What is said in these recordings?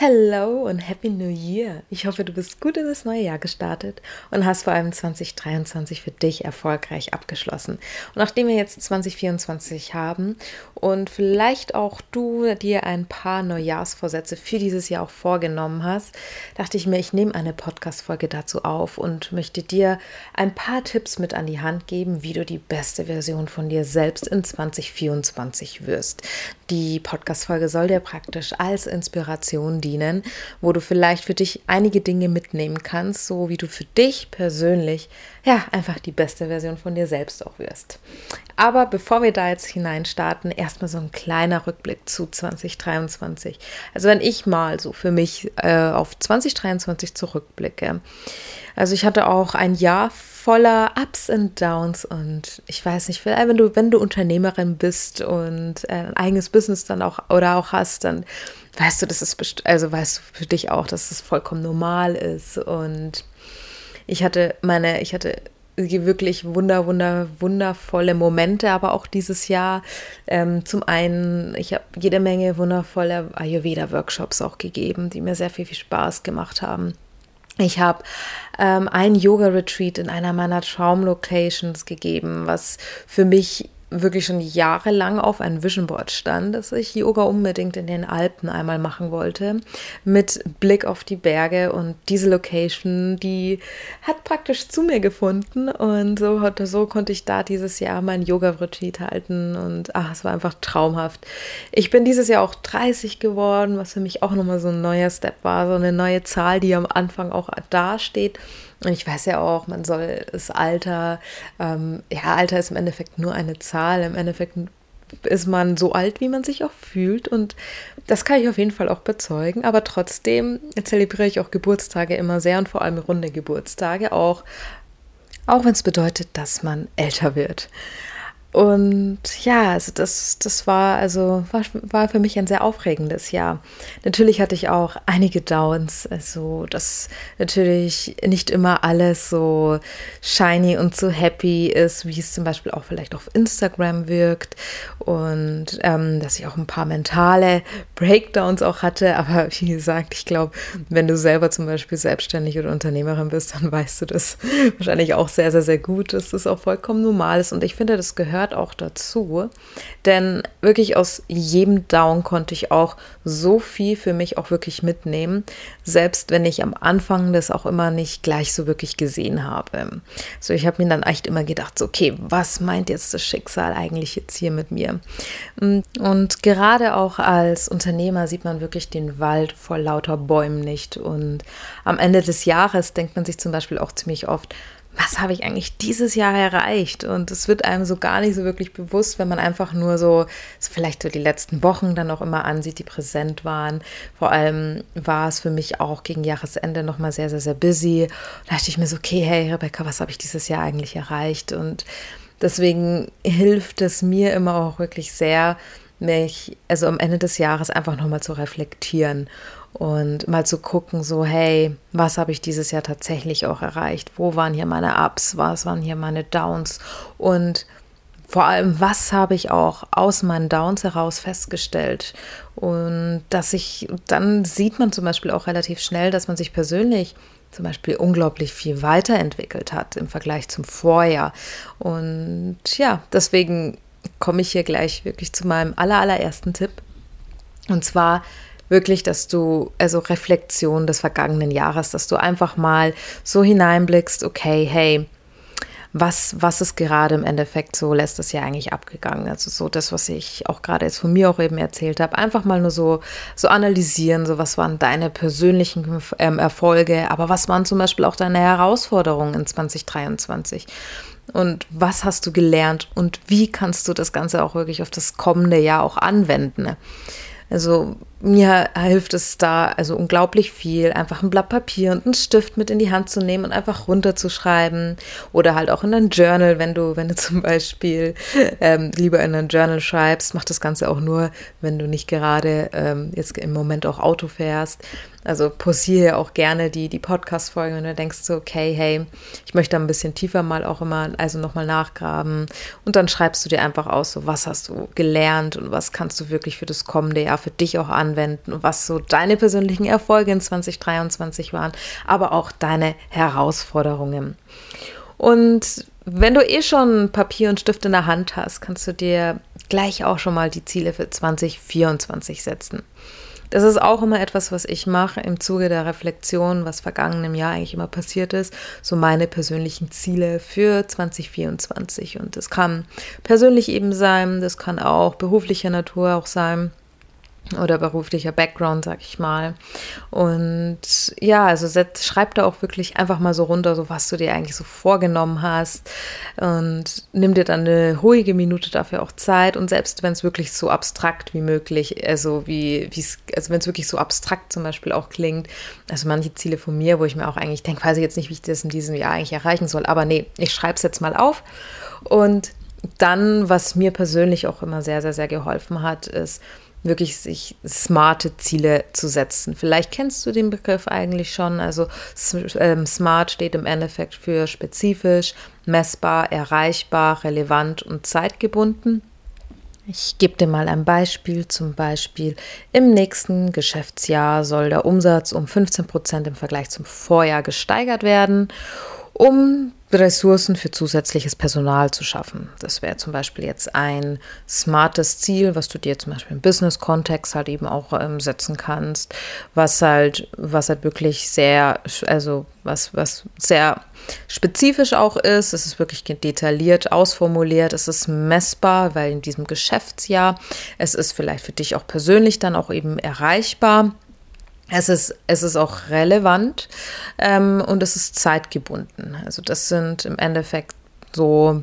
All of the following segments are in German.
Hello und Happy New Year! Ich hoffe, du bist gut in das neue Jahr gestartet und hast vor allem 2023 für dich erfolgreich abgeschlossen. Und nachdem wir jetzt 2024 haben und vielleicht auch du dir ein paar Neujahrsvorsätze für dieses Jahr auch vorgenommen hast, dachte ich mir, ich nehme eine Podcast-Folge dazu auf und möchte dir ein paar Tipps mit an die Hand geben, wie du die beste Version von dir selbst in 2024 wirst. Die Podcast-Folge soll dir praktisch als Inspiration dienen, wo du vielleicht für dich einige Dinge mitnehmen kannst, so wie du für dich persönlich ja einfach die beste Version von dir selbst auch wirst. Aber bevor wir da jetzt hineinstarten, erstmal so ein kleiner Rückblick zu 2023. Also wenn ich mal so für mich äh, auf 2023 zurückblicke. Also ich hatte auch ein Jahr voller Ups und Downs und ich weiß nicht, wenn du, wenn du Unternehmerin bist und äh, ein eigenes Business dann auch oder auch hast, dann weißt du, das ist also weißt du für dich auch, dass es vollkommen normal ist und ich hatte meine, ich hatte wirklich wunder, wunder, wundervolle Momente, aber auch dieses Jahr. Ähm, zum einen, ich habe jede Menge wundervolle Ayurveda-Workshops auch gegeben, die mir sehr viel, viel Spaß gemacht haben. Ich habe ähm, ein Yoga-Retreat in einer meiner Traumlocations gegeben, was für mich wirklich schon jahrelang auf ein Vision Board stand, dass ich Yoga unbedingt in den Alpen einmal machen wollte, mit Blick auf die Berge und diese Location, die hat praktisch zu mir gefunden und so, so konnte ich da dieses Jahr mein Yoga-Retreat halten und ach, es war einfach traumhaft. Ich bin dieses Jahr auch 30 geworden, was für mich auch nochmal so ein neuer Step war, so eine neue Zahl, die am Anfang auch dasteht und ich weiß ja auch, man soll das Alter, ähm, ja, Alter ist im Endeffekt nur eine Zahl. Im Endeffekt ist man so alt, wie man sich auch fühlt. Und das kann ich auf jeden Fall auch bezeugen. Aber trotzdem zelebriere ich auch Geburtstage immer sehr und vor allem runde Geburtstage, auch, auch wenn es bedeutet, dass man älter wird. Und ja, also das, das war also war, war für mich ein sehr aufregendes Jahr. Natürlich hatte ich auch einige Downs, also dass natürlich nicht immer alles so shiny und so happy ist, wie es zum Beispiel auch vielleicht auf Instagram wirkt und ähm, dass ich auch ein paar mentale Breakdowns auch hatte. Aber wie gesagt, ich glaube, wenn du selber zum Beispiel selbstständig oder Unternehmerin bist, dann weißt du das wahrscheinlich auch sehr, sehr, sehr gut, dass das auch vollkommen normal ist. Und ich finde, das gehört gehört auch dazu, denn wirklich aus jedem Down konnte ich auch so viel für mich auch wirklich mitnehmen, selbst wenn ich am Anfang das auch immer nicht gleich so wirklich gesehen habe. So, ich habe mir dann echt immer gedacht, so, okay, was meint jetzt das Schicksal eigentlich jetzt hier mit mir? Und gerade auch als Unternehmer sieht man wirklich den Wald vor lauter Bäumen nicht. Und am Ende des Jahres denkt man sich zum Beispiel auch ziemlich oft, was habe ich eigentlich dieses Jahr erreicht? Und es wird einem so gar nicht so wirklich bewusst, wenn man einfach nur so, vielleicht so die letzten Wochen dann auch immer ansieht, die präsent waren. Vor allem war es für mich auch gegen Jahresende nochmal sehr, sehr, sehr busy. Da dachte ich mir so, okay, hey Rebecca, was habe ich dieses Jahr eigentlich erreicht? Und deswegen hilft es mir immer auch wirklich sehr, mich, also am Ende des Jahres einfach nochmal zu reflektieren und mal zu gucken, so, hey, was habe ich dieses Jahr tatsächlich auch erreicht? Wo waren hier meine Ups? Was waren hier meine Downs? Und vor allem, was habe ich auch aus meinen Downs heraus festgestellt? Und dass ich, dann sieht man zum Beispiel auch relativ schnell, dass man sich persönlich zum Beispiel unglaublich viel weiterentwickelt hat im Vergleich zum Vorjahr. Und ja, deswegen komme ich hier gleich wirklich zu meinem allerersten Tipp. Und zwar wirklich, dass du, also Reflexion des vergangenen Jahres, dass du einfach mal so hineinblickst, okay, hey, was, was ist gerade im Endeffekt so letztes Jahr eigentlich abgegangen? Also so das, was ich auch gerade jetzt von mir auch eben erzählt habe, einfach mal nur so, so analysieren, so was waren deine persönlichen ähm, Erfolge, aber was waren zum Beispiel auch deine Herausforderungen in 2023? Und was hast du gelernt und wie kannst du das Ganze auch wirklich auf das kommende Jahr auch anwenden? Also mir hilft es da also unglaublich viel, einfach ein Blatt Papier und einen Stift mit in die Hand zu nehmen und einfach runterzuschreiben oder halt auch in ein Journal, wenn du, wenn du zum Beispiel ähm, lieber in ein Journal schreibst, mach das Ganze auch nur, wenn du nicht gerade ähm, jetzt im Moment auch Auto fährst. Also pausiere auch gerne die, die Podcast-Folgen, wenn du denkst so, okay, hey, ich möchte ein bisschen tiefer mal auch immer, also nochmal nachgraben. Und dann schreibst du dir einfach aus, so was hast du gelernt und was kannst du wirklich für das kommende Jahr für dich auch anwenden was so deine persönlichen Erfolge in 2023 waren, aber auch deine Herausforderungen. Und wenn du eh schon Papier und Stift in der Hand hast, kannst du dir gleich auch schon mal die Ziele für 2024 setzen. Das ist auch immer etwas, was ich mache im Zuge der Reflexion, was vergangenem Jahr eigentlich immer passiert ist. So meine persönlichen Ziele für 2024. Und das kann persönlich eben sein, das kann auch beruflicher Natur auch sein oder beruflicher Background, sag ich mal. Und ja, also schreib da auch wirklich einfach mal so runter, so was du dir eigentlich so vorgenommen hast. Und nimm dir dann eine ruhige Minute dafür auch Zeit. Und selbst wenn es wirklich so abstrakt wie möglich, also wie, also wenn es wirklich so abstrakt zum Beispiel auch klingt, also manche Ziele von mir, wo ich mir auch eigentlich denke, weiß ich jetzt nicht, wie ich das in diesem Jahr eigentlich erreichen soll, aber nee, ich schreibe es jetzt mal auf. Und dann, was mir persönlich auch immer sehr, sehr, sehr geholfen hat, ist, wirklich sich smarte Ziele zu setzen. Vielleicht kennst du den Begriff eigentlich schon. Also ähm, smart steht im Endeffekt für spezifisch, messbar, erreichbar, relevant und zeitgebunden. Ich gebe dir mal ein Beispiel. Zum Beispiel im nächsten Geschäftsjahr soll der Umsatz um 15 Prozent im Vergleich zum Vorjahr gesteigert werden um Ressourcen für zusätzliches Personal zu schaffen. Das wäre zum Beispiel jetzt ein smartes Ziel, was du dir zum Beispiel im Business-Kontext halt eben auch ähm, setzen kannst, was halt, was halt wirklich sehr, also was, was sehr spezifisch auch ist. Es ist wirklich detailliert ausformuliert. Es ist messbar, weil in diesem Geschäftsjahr es ist vielleicht für dich auch persönlich dann auch eben erreichbar es ist, es ist auch relevant ähm, und es ist zeitgebunden. Also das sind im Endeffekt so,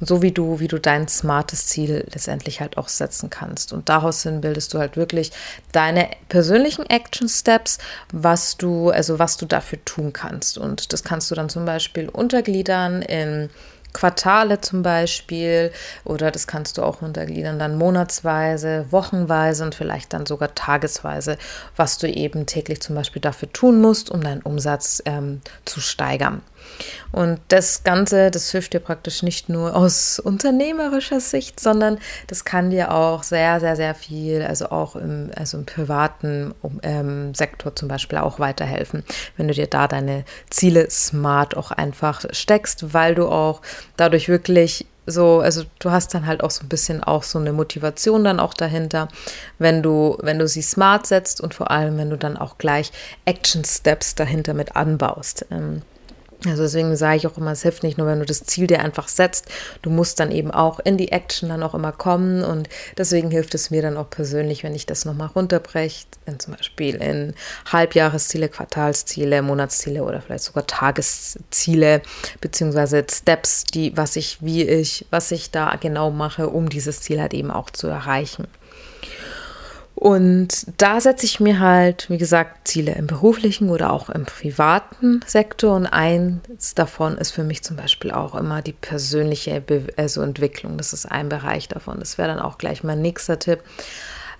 so wie du, wie du dein smartes Ziel letztendlich halt auch setzen kannst. Und daraus hin bildest du halt wirklich deine persönlichen Action Steps, was du, also was du dafür tun kannst. Und das kannst du dann zum Beispiel untergliedern in Quartale zum Beispiel oder das kannst du auch untergliedern dann monatsweise, wochenweise und vielleicht dann sogar tagesweise, was du eben täglich zum Beispiel dafür tun musst, um deinen Umsatz ähm, zu steigern. Und das Ganze, das hilft dir praktisch nicht nur aus unternehmerischer Sicht, sondern das kann dir auch sehr, sehr, sehr viel, also auch im, also im privaten ähm, Sektor zum Beispiel auch weiterhelfen, wenn du dir da deine Ziele smart auch einfach steckst, weil du auch dadurch wirklich so, also du hast dann halt auch so ein bisschen auch so eine Motivation dann auch dahinter, wenn du, wenn du sie smart setzt und vor allem, wenn du dann auch gleich Action Steps dahinter mit anbaust. Ähm, also deswegen sage ich auch immer, es hilft nicht nur, wenn du das Ziel dir einfach setzt, du musst dann eben auch in die Action dann auch immer kommen. Und deswegen hilft es mir dann auch persönlich, wenn ich das nochmal runterbreche, zum Beispiel in Halbjahresziele, Quartalsziele, Monatsziele oder vielleicht sogar Tagesziele, beziehungsweise Steps, die, was ich, wie ich, was ich da genau mache, um dieses Ziel halt eben auch zu erreichen. Und da setze ich mir halt, wie gesagt, Ziele im beruflichen oder auch im privaten Sektor. Und eins davon ist für mich zum Beispiel auch immer die persönliche Be also Entwicklung. Das ist ein Bereich davon. Das wäre dann auch gleich mein nächster Tipp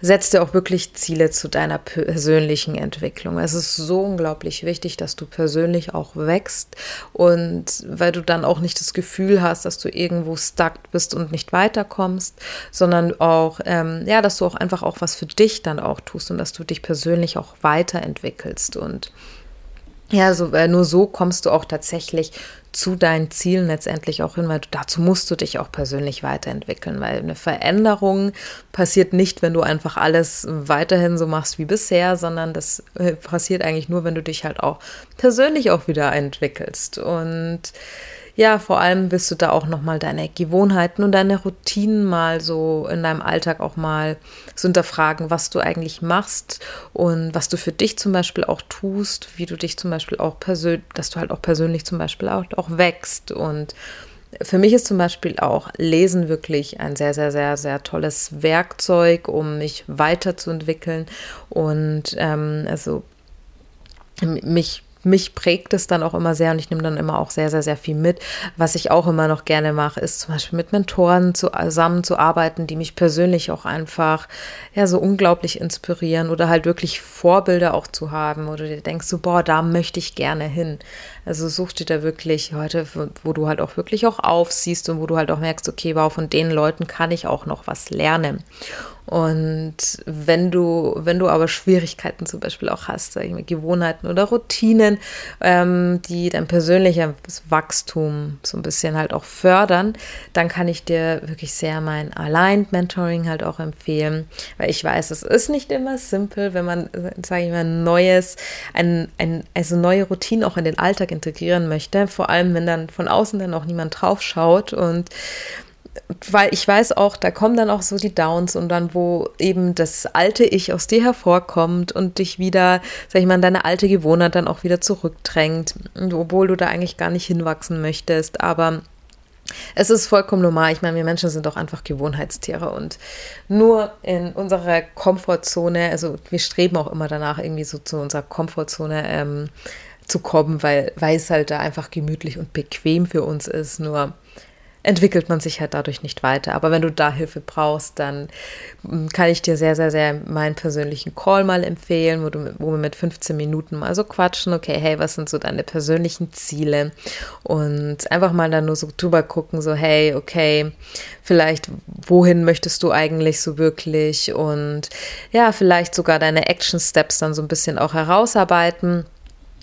setz dir auch wirklich Ziele zu deiner persönlichen Entwicklung. Es ist so unglaublich wichtig, dass du persönlich auch wächst und weil du dann auch nicht das Gefühl hast, dass du irgendwo stuck bist und nicht weiterkommst, sondern auch, ähm, ja, dass du auch einfach auch was für dich dann auch tust und dass du dich persönlich auch weiterentwickelst und ja, so, äh, nur so kommst du auch tatsächlich zu deinen Zielen letztendlich auch hin, weil du, dazu musst du dich auch persönlich weiterentwickeln, weil eine Veränderung passiert nicht, wenn du einfach alles weiterhin so machst wie bisher, sondern das äh, passiert eigentlich nur, wenn du dich halt auch persönlich auch wieder entwickelst. Und ja, vor allem wirst du da auch nochmal deine Gewohnheiten und deine Routinen mal so in deinem Alltag auch mal so hinterfragen, was du eigentlich machst und was du für dich zum Beispiel auch tust, wie du dich zum Beispiel auch persönlich, dass du halt auch persönlich zum Beispiel auch, auch wächst. Und für mich ist zum Beispiel auch Lesen wirklich ein sehr, sehr, sehr, sehr tolles Werkzeug, um mich weiterzuentwickeln. Und ähm, also mich mich prägt es dann auch immer sehr und ich nehme dann immer auch sehr, sehr, sehr viel mit. Was ich auch immer noch gerne mache, ist zum Beispiel mit Mentoren zusammenzuarbeiten, die mich persönlich auch einfach ja so unglaublich inspirieren oder halt wirklich Vorbilder auch zu haben oder du denkst so, boah, da möchte ich gerne hin. Also such dir da wirklich heute, wo du halt auch wirklich auch aufsiehst und wo du halt auch merkst, okay, wow, von den Leuten kann ich auch noch was lernen. Und wenn du, wenn du aber Schwierigkeiten zum Beispiel auch hast, sag ich mal, Gewohnheiten oder Routinen, ähm, die dein persönliches Wachstum so ein bisschen halt auch fördern, dann kann ich dir wirklich sehr mein Aligned Mentoring halt auch empfehlen, weil ich weiß, es ist nicht immer simpel, wenn man, sage ich mal, neues, ein, ein, also neue Routinen auch in den Alltag integrieren möchte, vor allem wenn dann von außen dann auch niemand drauf schaut und weil ich weiß auch, da kommen dann auch so die Downs und dann, wo eben das alte Ich aus dir hervorkommt und dich wieder, sag ich mal, deine alte Gewohnheit dann auch wieder zurückdrängt, obwohl du da eigentlich gar nicht hinwachsen möchtest. Aber es ist vollkommen normal. Ich meine, wir Menschen sind doch einfach Gewohnheitstiere und nur in unserer Komfortzone, also wir streben auch immer danach, irgendwie so zu unserer Komfortzone ähm, zu kommen, weil, weil es halt da einfach gemütlich und bequem für uns ist. Nur entwickelt man sich halt dadurch nicht weiter. Aber wenn du da Hilfe brauchst, dann mm, kann ich dir sehr, sehr, sehr meinen persönlichen Call mal empfehlen, wo, du, wo wir mit 15 Minuten mal so quatschen, okay, hey, was sind so deine persönlichen Ziele? Und einfach mal dann nur so drüber gucken, so, hey, okay, vielleicht, wohin möchtest du eigentlich so wirklich? Und ja, vielleicht sogar deine Action Steps dann so ein bisschen auch herausarbeiten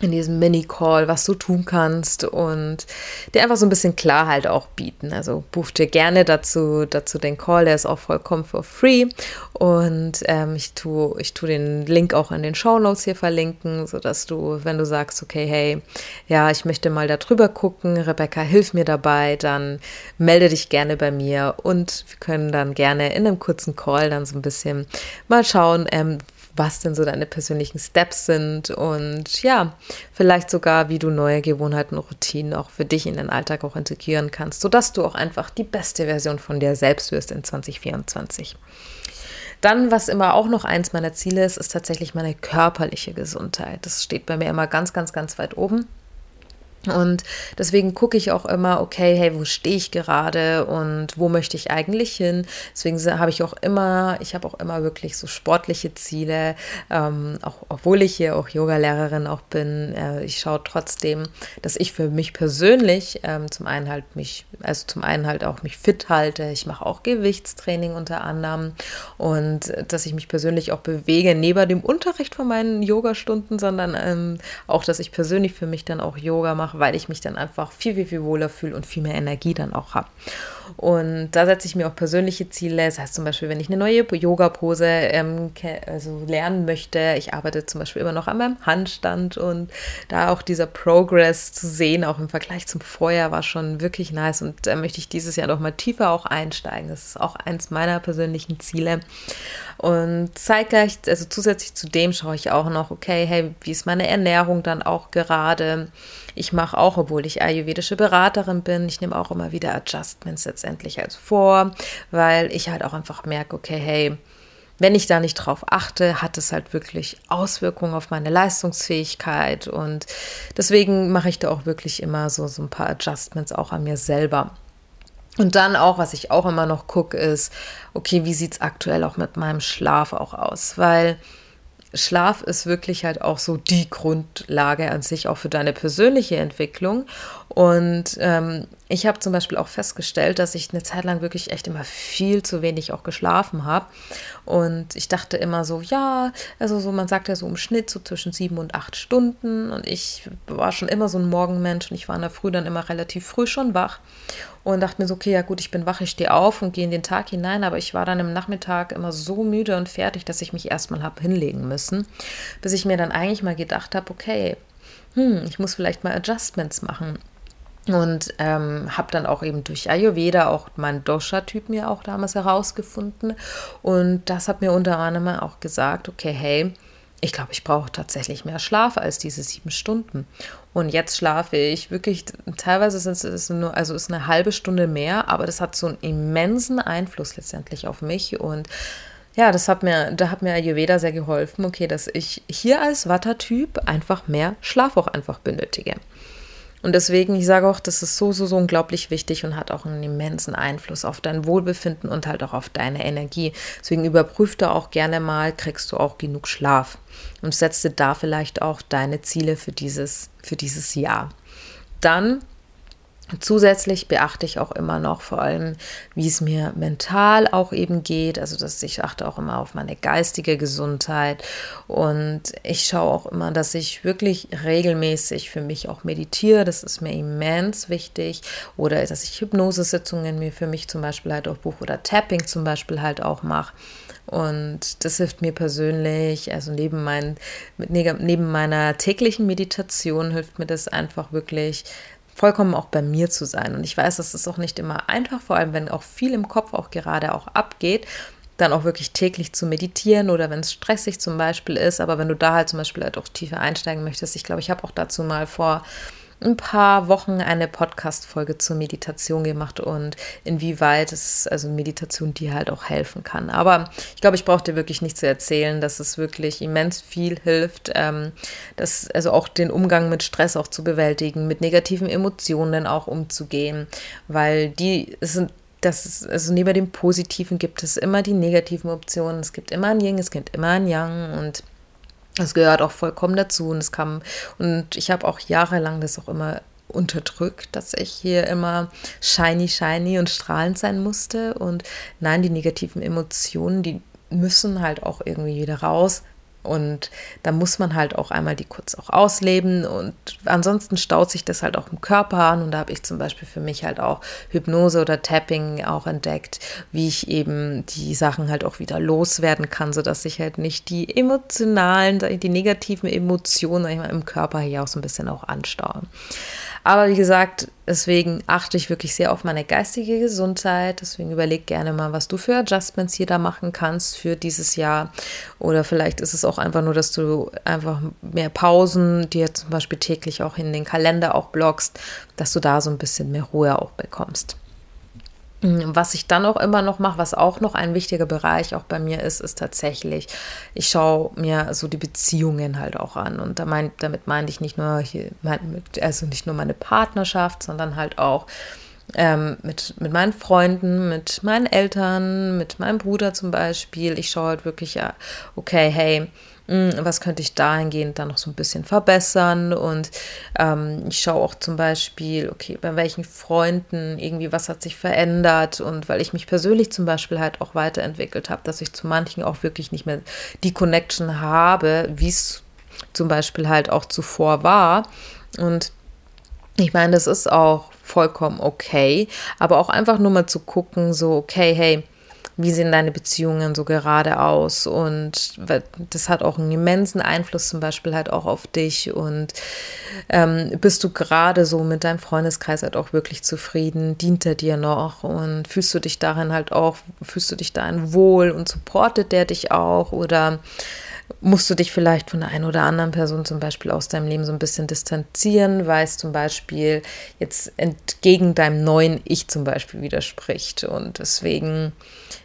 in diesem Mini-Call, was du tun kannst und dir einfach so ein bisschen Klarheit auch bieten. Also buch dir gerne dazu, dazu den Call, der ist auch vollkommen for free und ähm, ich tue ich tu den Link auch in den Show Notes hier verlinken, sodass du, wenn du sagst, okay, hey, ja, ich möchte mal da drüber gucken, Rebecca, hilf mir dabei, dann melde dich gerne bei mir und wir können dann gerne in einem kurzen Call dann so ein bisschen mal schauen, ähm, was denn so deine persönlichen Steps sind und ja, vielleicht sogar, wie du neue Gewohnheiten und Routinen auch für dich in den Alltag auch integrieren kannst, sodass du auch einfach die beste Version von dir selbst wirst in 2024. Dann, was immer auch noch eins meiner Ziele ist, ist tatsächlich meine körperliche Gesundheit. Das steht bei mir immer ganz, ganz, ganz weit oben. Und deswegen gucke ich auch immer, okay, hey, wo stehe ich gerade und wo möchte ich eigentlich hin? Deswegen habe ich auch immer, ich habe auch immer wirklich so sportliche Ziele, ähm, auch obwohl ich hier auch Yoga-Lehrerin auch bin. Äh, ich schaue trotzdem, dass ich für mich persönlich ähm, zum einen halt mich, also zum einen halt auch mich fit halte. Ich mache auch Gewichtstraining unter anderem und dass ich mich persönlich auch bewege, neben dem Unterricht von meinen Yogastunden, sondern ähm, auch, dass ich persönlich für mich dann auch Yoga mache weil ich mich dann einfach viel, viel, viel wohler fühle und viel mehr Energie dann auch habe. Und da setze ich mir auch persönliche Ziele. Das heißt zum Beispiel, wenn ich eine neue Yoga-Pose ähm, also lernen möchte, ich arbeite zum Beispiel immer noch an meinem Handstand und da auch dieser Progress zu sehen, auch im Vergleich zum Vorjahr, war schon wirklich nice. Und da möchte ich dieses Jahr noch mal tiefer auch einsteigen. Das ist auch eins meiner persönlichen Ziele. Und zeitgleich, also zusätzlich zu dem schaue ich auch noch, okay, hey, wie ist meine Ernährung dann auch gerade? Ich mache auch, obwohl ich ayurvedische Beraterin bin, ich nehme auch immer wieder Adjustments letztendlich als vor, weil ich halt auch einfach merke, okay, hey, wenn ich da nicht drauf achte, hat es halt wirklich Auswirkungen auf meine Leistungsfähigkeit und deswegen mache ich da auch wirklich immer so, so ein paar Adjustments auch an mir selber. Und dann auch, was ich auch immer noch gucke, ist, okay, wie sieht es aktuell auch mit meinem Schlaf auch aus? Weil Schlaf ist wirklich halt auch so die Grundlage an sich auch für deine persönliche Entwicklung. Und ähm, ich habe zum Beispiel auch festgestellt, dass ich eine Zeit lang wirklich echt immer viel zu wenig auch geschlafen habe. Und ich dachte immer so, ja, also so, man sagt ja so im Schnitt so zwischen sieben und acht Stunden. Und ich war schon immer so ein Morgenmensch und ich war in der Früh dann immer relativ früh schon wach und dachte mir so, okay, ja gut, ich bin wach, ich stehe auf und gehe in den Tag hinein, aber ich war dann im Nachmittag immer so müde und fertig, dass ich mich erstmal habe hinlegen müssen, bis ich mir dann eigentlich mal gedacht habe, okay, hm, ich muss vielleicht mal Adjustments machen. Und ähm, habe dann auch eben durch Ayurveda auch meinen Dosha-Typ mir auch damals herausgefunden. Und das hat mir unter anderem auch gesagt, okay, hey, ich glaube, ich brauche tatsächlich mehr Schlaf als diese sieben Stunden. Und jetzt schlafe ich wirklich, teilweise ist es nur, also ist eine halbe Stunde mehr, aber das hat so einen immensen Einfluss letztendlich auf mich. Und ja, das hat mir, da hat mir Ayurveda sehr geholfen, okay, dass ich hier als Watter-Typ einfach mehr Schlaf auch einfach benötige. Und deswegen, ich sage auch, das ist so, so, so unglaublich wichtig und hat auch einen immensen Einfluss auf dein Wohlbefinden und halt auch auf deine Energie. Deswegen überprüf da auch gerne mal, kriegst du auch genug Schlaf und setze da vielleicht auch deine Ziele für dieses, für dieses Jahr. Dann Zusätzlich beachte ich auch immer noch vor allem, wie es mir mental auch eben geht. Also, dass ich achte auch immer auf meine geistige Gesundheit und ich schaue auch immer, dass ich wirklich regelmäßig für mich auch meditiere. Das ist mir immens wichtig. Oder dass ich Hypnosesitzungen mir für mich zum Beispiel halt auch buche oder Tapping zum Beispiel halt auch mache. Und das hilft mir persönlich, also neben, mein, neben meiner täglichen Meditation hilft mir das einfach wirklich vollkommen auch bei mir zu sein. Und ich weiß, das ist auch nicht immer einfach, vor allem wenn auch viel im Kopf auch gerade auch abgeht, dann auch wirklich täglich zu meditieren oder wenn es stressig zum Beispiel ist. Aber wenn du da halt zum Beispiel halt auch tiefer einsteigen möchtest, ich glaube, ich habe auch dazu mal vor ein paar Wochen eine Podcast-Folge zur Meditation gemacht und inwieweit es, also Meditation dir halt auch helfen kann. Aber ich glaube, ich brauche dir wirklich nicht zu erzählen, dass es wirklich immens viel hilft, ähm, dass, also auch den Umgang mit Stress auch zu bewältigen, mit negativen Emotionen auch umzugehen, weil die sind das ist, also neben dem Positiven gibt es immer die negativen Optionen. Es gibt immer ein Yin, es gibt immer ein Yang und das gehört auch vollkommen dazu und es kam und ich habe auch jahrelang das auch immer unterdrückt, dass ich hier immer shiny, shiny und strahlend sein musste. Und nein, die negativen Emotionen, die müssen halt auch irgendwie wieder raus. Und da muss man halt auch einmal die kurz auch ausleben und ansonsten staut sich das halt auch im Körper an und da habe ich zum Beispiel für mich halt auch Hypnose oder Tapping auch entdeckt, wie ich eben die Sachen halt auch wieder loswerden kann, sodass ich halt nicht die emotionalen, die negativen Emotionen mal, im Körper hier auch so ein bisschen auch anstaue. Aber wie gesagt, deswegen achte ich wirklich sehr auf meine geistige Gesundheit. Deswegen überleg gerne mal, was du für Adjustments hier da machen kannst für dieses Jahr. Oder vielleicht ist es auch einfach nur, dass du einfach mehr Pausen dir zum Beispiel täglich auch in den Kalender auch blockst, dass du da so ein bisschen mehr Ruhe auch bekommst. Mm, was ich dann auch immer noch mache, was auch noch ein wichtiger Bereich auch bei mir ist, ist tatsächlich, ich schaue mir so die Beziehungen halt auch an. Und da mein, damit meine ich nicht nur hier, also nicht nur meine Partnerschaft, sondern halt auch ähm, mit, mit meinen Freunden, mit meinen Eltern, mit meinem Bruder zum Beispiel. Ich schaue halt wirklich, ja, okay, hey, hm, was könnte ich dahingehend dann noch so ein bisschen verbessern? Und ähm, ich schaue auch zum Beispiel, okay, bei welchen Freunden irgendwie was hat sich verändert? Und weil ich mich persönlich zum Beispiel halt auch weiterentwickelt habe, dass ich zu manchen auch wirklich nicht mehr die Connection habe, wie es zum Beispiel halt auch zuvor war. Und ich meine, das ist auch vollkommen okay, aber auch einfach nur mal zu gucken, so, okay, hey, wie sehen deine Beziehungen so gerade aus? Und das hat auch einen immensen Einfluss zum Beispiel halt auch auf dich. Und ähm, bist du gerade so mit deinem Freundeskreis halt auch wirklich zufrieden, dient er dir noch? Und fühlst du dich darin halt auch, fühlst du dich darin wohl und supportet der dich auch? Oder musst du dich vielleicht von der einen oder anderen Person zum Beispiel aus deinem Leben so ein bisschen distanzieren, weil es zum Beispiel jetzt entgegen deinem neuen Ich zum Beispiel widerspricht. Und deswegen,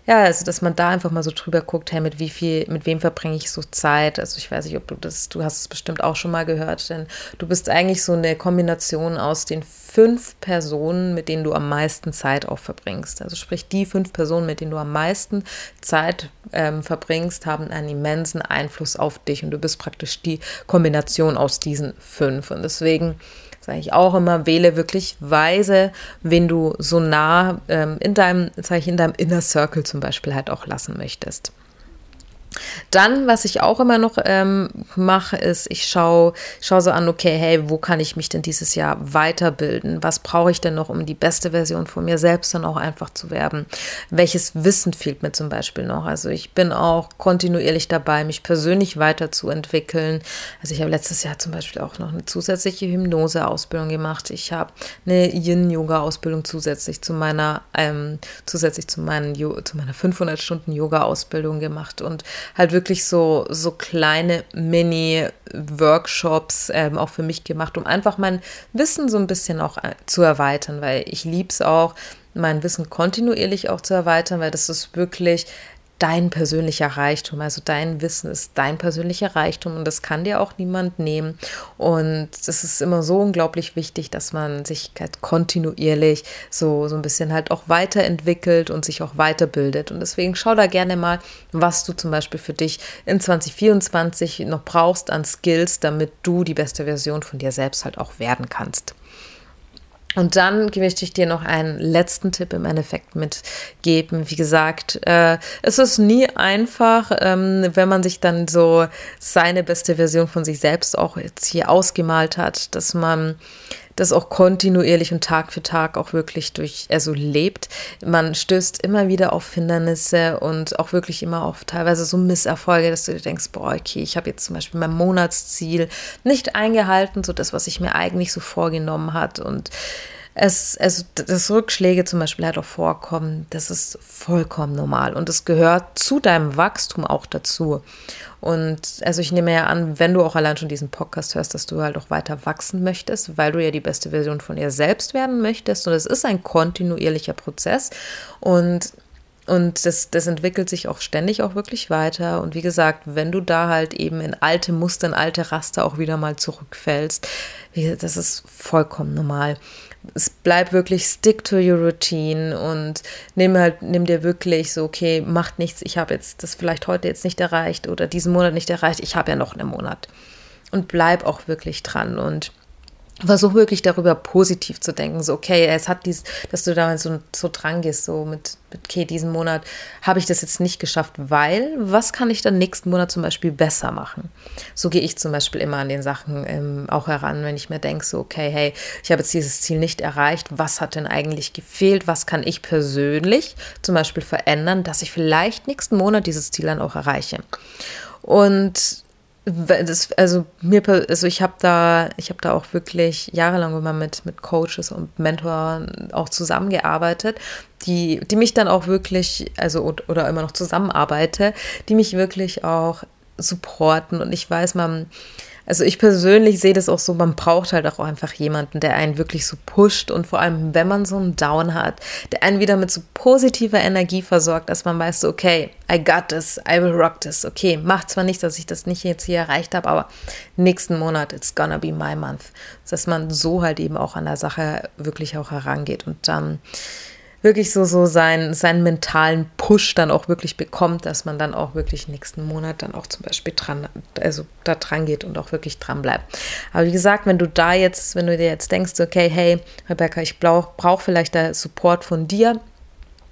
ja, also dass man da einfach mal so drüber guckt, hey, mit wie viel, mit wem verbringe ich so Zeit? Also ich weiß nicht, ob du das, du hast es bestimmt auch schon mal gehört, denn du bist eigentlich so eine Kombination aus den fünf Personen, mit denen du am meisten Zeit auch verbringst. Also sprich, die fünf Personen, mit denen du am meisten Zeit ähm, verbringst, haben einen immensen Einfluss auf dich und du bist praktisch die Kombination aus diesen fünf. Und deswegen sage ich auch immer, wähle wirklich weise, wen du so nah ähm, in deinem, sage ich, in deinem Inner Circle zum Beispiel halt auch lassen möchtest. Dann, was ich auch immer noch ähm, mache, ist, ich schaue schau so an, okay, hey, wo kann ich mich denn dieses Jahr weiterbilden? Was brauche ich denn noch, um die beste Version von mir selbst dann auch einfach zu werden? Welches Wissen fehlt mir zum Beispiel noch? Also ich bin auch kontinuierlich dabei, mich persönlich weiterzuentwickeln. Also ich habe letztes Jahr zum Beispiel auch noch eine zusätzliche Hypnose-Ausbildung gemacht. Ich habe eine Yin-Yoga-Ausbildung zusätzlich zu meiner, ähm, zusätzlich zu, meinen, zu meiner 500 Stunden Yoga-Ausbildung gemacht und halt wirklich so, so kleine Mini-Workshops ähm, auch für mich gemacht, um einfach mein Wissen so ein bisschen auch äh, zu erweitern, weil ich liebe es auch, mein Wissen kontinuierlich auch zu erweitern, weil das ist wirklich dein persönlicher Reichtum. Also dein Wissen ist dein persönlicher Reichtum und das kann dir auch niemand nehmen. Und es ist immer so unglaublich wichtig, dass man sich halt kontinuierlich so, so ein bisschen halt auch weiterentwickelt und sich auch weiterbildet. Und deswegen schau da gerne mal, was du zum Beispiel für dich in 2024 noch brauchst an Skills, damit du die beste Version von dir selbst halt auch werden kannst. Und dann möchte ich dir noch einen letzten Tipp im Endeffekt mitgeben. Wie gesagt, äh, es ist nie einfach, ähm, wenn man sich dann so seine beste Version von sich selbst auch jetzt hier ausgemalt hat, dass man das auch kontinuierlich und Tag für Tag auch wirklich durch, also lebt. Man stößt immer wieder auf Hindernisse und auch wirklich immer auf teilweise so Misserfolge, dass du dir denkst, boah, okay, ich habe jetzt zum Beispiel mein Monatsziel nicht eingehalten, so das, was ich mir eigentlich so vorgenommen hat und es, also dass Rückschläge zum Beispiel halt auch vorkommen, das ist vollkommen normal und es gehört zu deinem Wachstum auch dazu. Und also ich nehme ja an, wenn du auch allein schon diesen Podcast hörst, dass du halt auch weiter wachsen möchtest, weil du ja die beste Version von dir selbst werden möchtest. Und es ist ein kontinuierlicher Prozess und und das, das entwickelt sich auch ständig auch wirklich weiter. Und wie gesagt, wenn du da halt eben in alte Muster, in alte Raster auch wieder mal zurückfällst, das ist vollkommen normal es bleibt wirklich stick to your routine und nimm halt, nimm dir wirklich so, okay, macht nichts, ich habe jetzt das vielleicht heute jetzt nicht erreicht oder diesen Monat nicht erreicht, ich habe ja noch einen Monat. Und bleib auch wirklich dran und versuch wirklich darüber positiv zu denken. So, okay, es hat dies, dass du da so, so dran gehst, so mit, mit okay, diesen Monat habe ich das jetzt nicht geschafft, weil was kann ich dann nächsten Monat zum Beispiel besser machen? So gehe ich zum Beispiel immer an den Sachen ähm, auch heran, wenn ich mir denke, so, okay, hey, ich habe jetzt dieses Ziel nicht erreicht, was hat denn eigentlich gefehlt? Was kann ich persönlich zum Beispiel verändern, dass ich vielleicht nächsten Monat dieses Ziel dann auch erreiche? Und das, also mir, also ich habe da, ich habe da auch wirklich jahrelang immer mit, mit Coaches und Mentoren auch zusammengearbeitet, die, die mich dann auch wirklich, also oder immer noch zusammenarbeite, die mich wirklich auch supporten. Und ich weiß, man, also ich persönlich sehe das auch so, man braucht halt auch einfach jemanden, der einen wirklich so pusht und vor allem, wenn man so einen Down hat, der einen wieder mit so positiver Energie versorgt, dass man weiß, okay, I got this, I will rock this, okay, macht zwar nicht, dass ich das nicht jetzt hier erreicht habe, aber nächsten Monat, it's gonna be my month. Dass man so halt eben auch an der Sache wirklich auch herangeht und dann ähm, wirklich so, so seinen, seinen mentalen Push dann auch wirklich bekommt, dass man dann auch wirklich nächsten Monat dann auch zum Beispiel dran, also da dran geht und auch wirklich dran bleibt. Aber wie gesagt, wenn du da jetzt, wenn du dir jetzt denkst, okay, hey, Rebecca, ich brauche brauch vielleicht da Support von dir,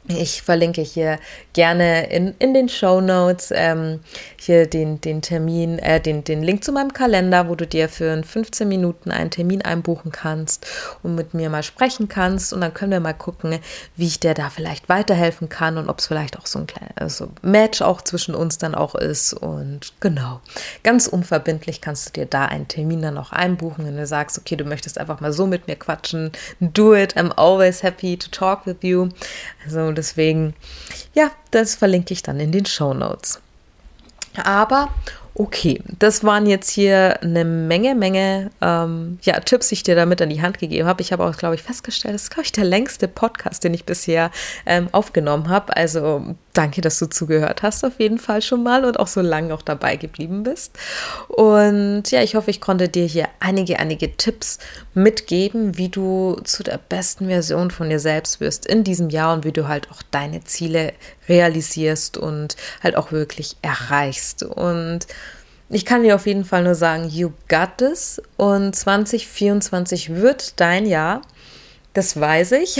ich verlinke hier gerne in, in den Show Notes ähm, hier den, den Termin, äh, den, den Link zu meinem Kalender, wo du dir für 15 Minuten einen Termin einbuchen kannst und mit mir mal sprechen kannst. Und dann können wir mal gucken, wie ich dir da vielleicht weiterhelfen kann und ob es vielleicht auch so ein kleines also Match auch zwischen uns dann auch ist. Und genau, ganz unverbindlich kannst du dir da einen Termin dann auch einbuchen, wenn du sagst, okay, du möchtest einfach mal so mit mir quatschen. Do it, I'm always happy to talk with you. Also deswegen, ja, das verlinke ich dann in den Show Notes. Aber okay, das waren jetzt hier eine Menge, Menge ähm, ja, Tipps, die ich dir damit an die Hand gegeben habe. Ich habe auch, glaube ich, festgestellt, das ist, glaube ich, der längste Podcast, den ich bisher ähm, aufgenommen habe. Also danke, dass du zugehört hast, auf jeden Fall schon mal und auch so lange auch dabei geblieben bist. Und ja, ich hoffe, ich konnte dir hier einige, einige Tipps mitgeben, wie du zu der besten Version von dir selbst wirst in diesem Jahr und wie du halt auch deine Ziele realisierst und halt auch wirklich erreichst. Und ich kann dir auf jeden Fall nur sagen, you got this. Und 2024 wird dein Jahr. Das weiß ich.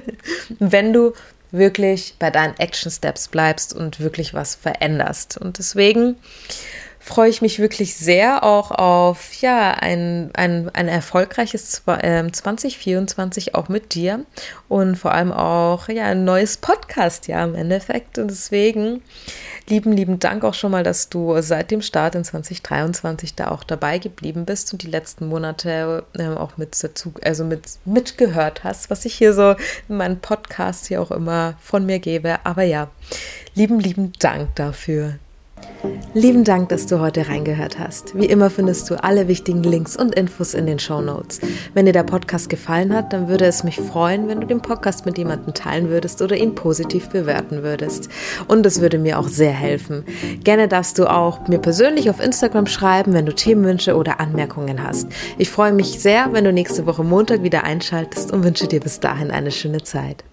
Wenn du wirklich bei deinen Action Steps bleibst und wirklich was veränderst. Und deswegen freue ich mich wirklich sehr auch auf ja, ein, ein, ein erfolgreiches 2024 ähm, auch mit dir und vor allem auch ja, ein neues Podcast ja im Endeffekt. Und deswegen lieben, lieben Dank auch schon mal, dass du seit dem Start in 2023 da auch dabei geblieben bist und die letzten Monate äh, auch mit dazu, also mit mitgehört hast, was ich hier so in meinem Podcast hier auch immer von mir gebe. Aber ja, lieben, lieben Dank dafür. Lieben Dank, dass du heute reingehört hast. Wie immer findest du alle wichtigen Links und Infos in den Show Notes. Wenn dir der Podcast gefallen hat, dann würde es mich freuen, wenn du den Podcast mit jemandem teilen würdest oder ihn positiv bewerten würdest. Und es würde mir auch sehr helfen. Gerne darfst du auch mir persönlich auf Instagram schreiben, wenn du Themenwünsche oder Anmerkungen hast. Ich freue mich sehr, wenn du nächste Woche Montag wieder einschaltest und wünsche dir bis dahin eine schöne Zeit.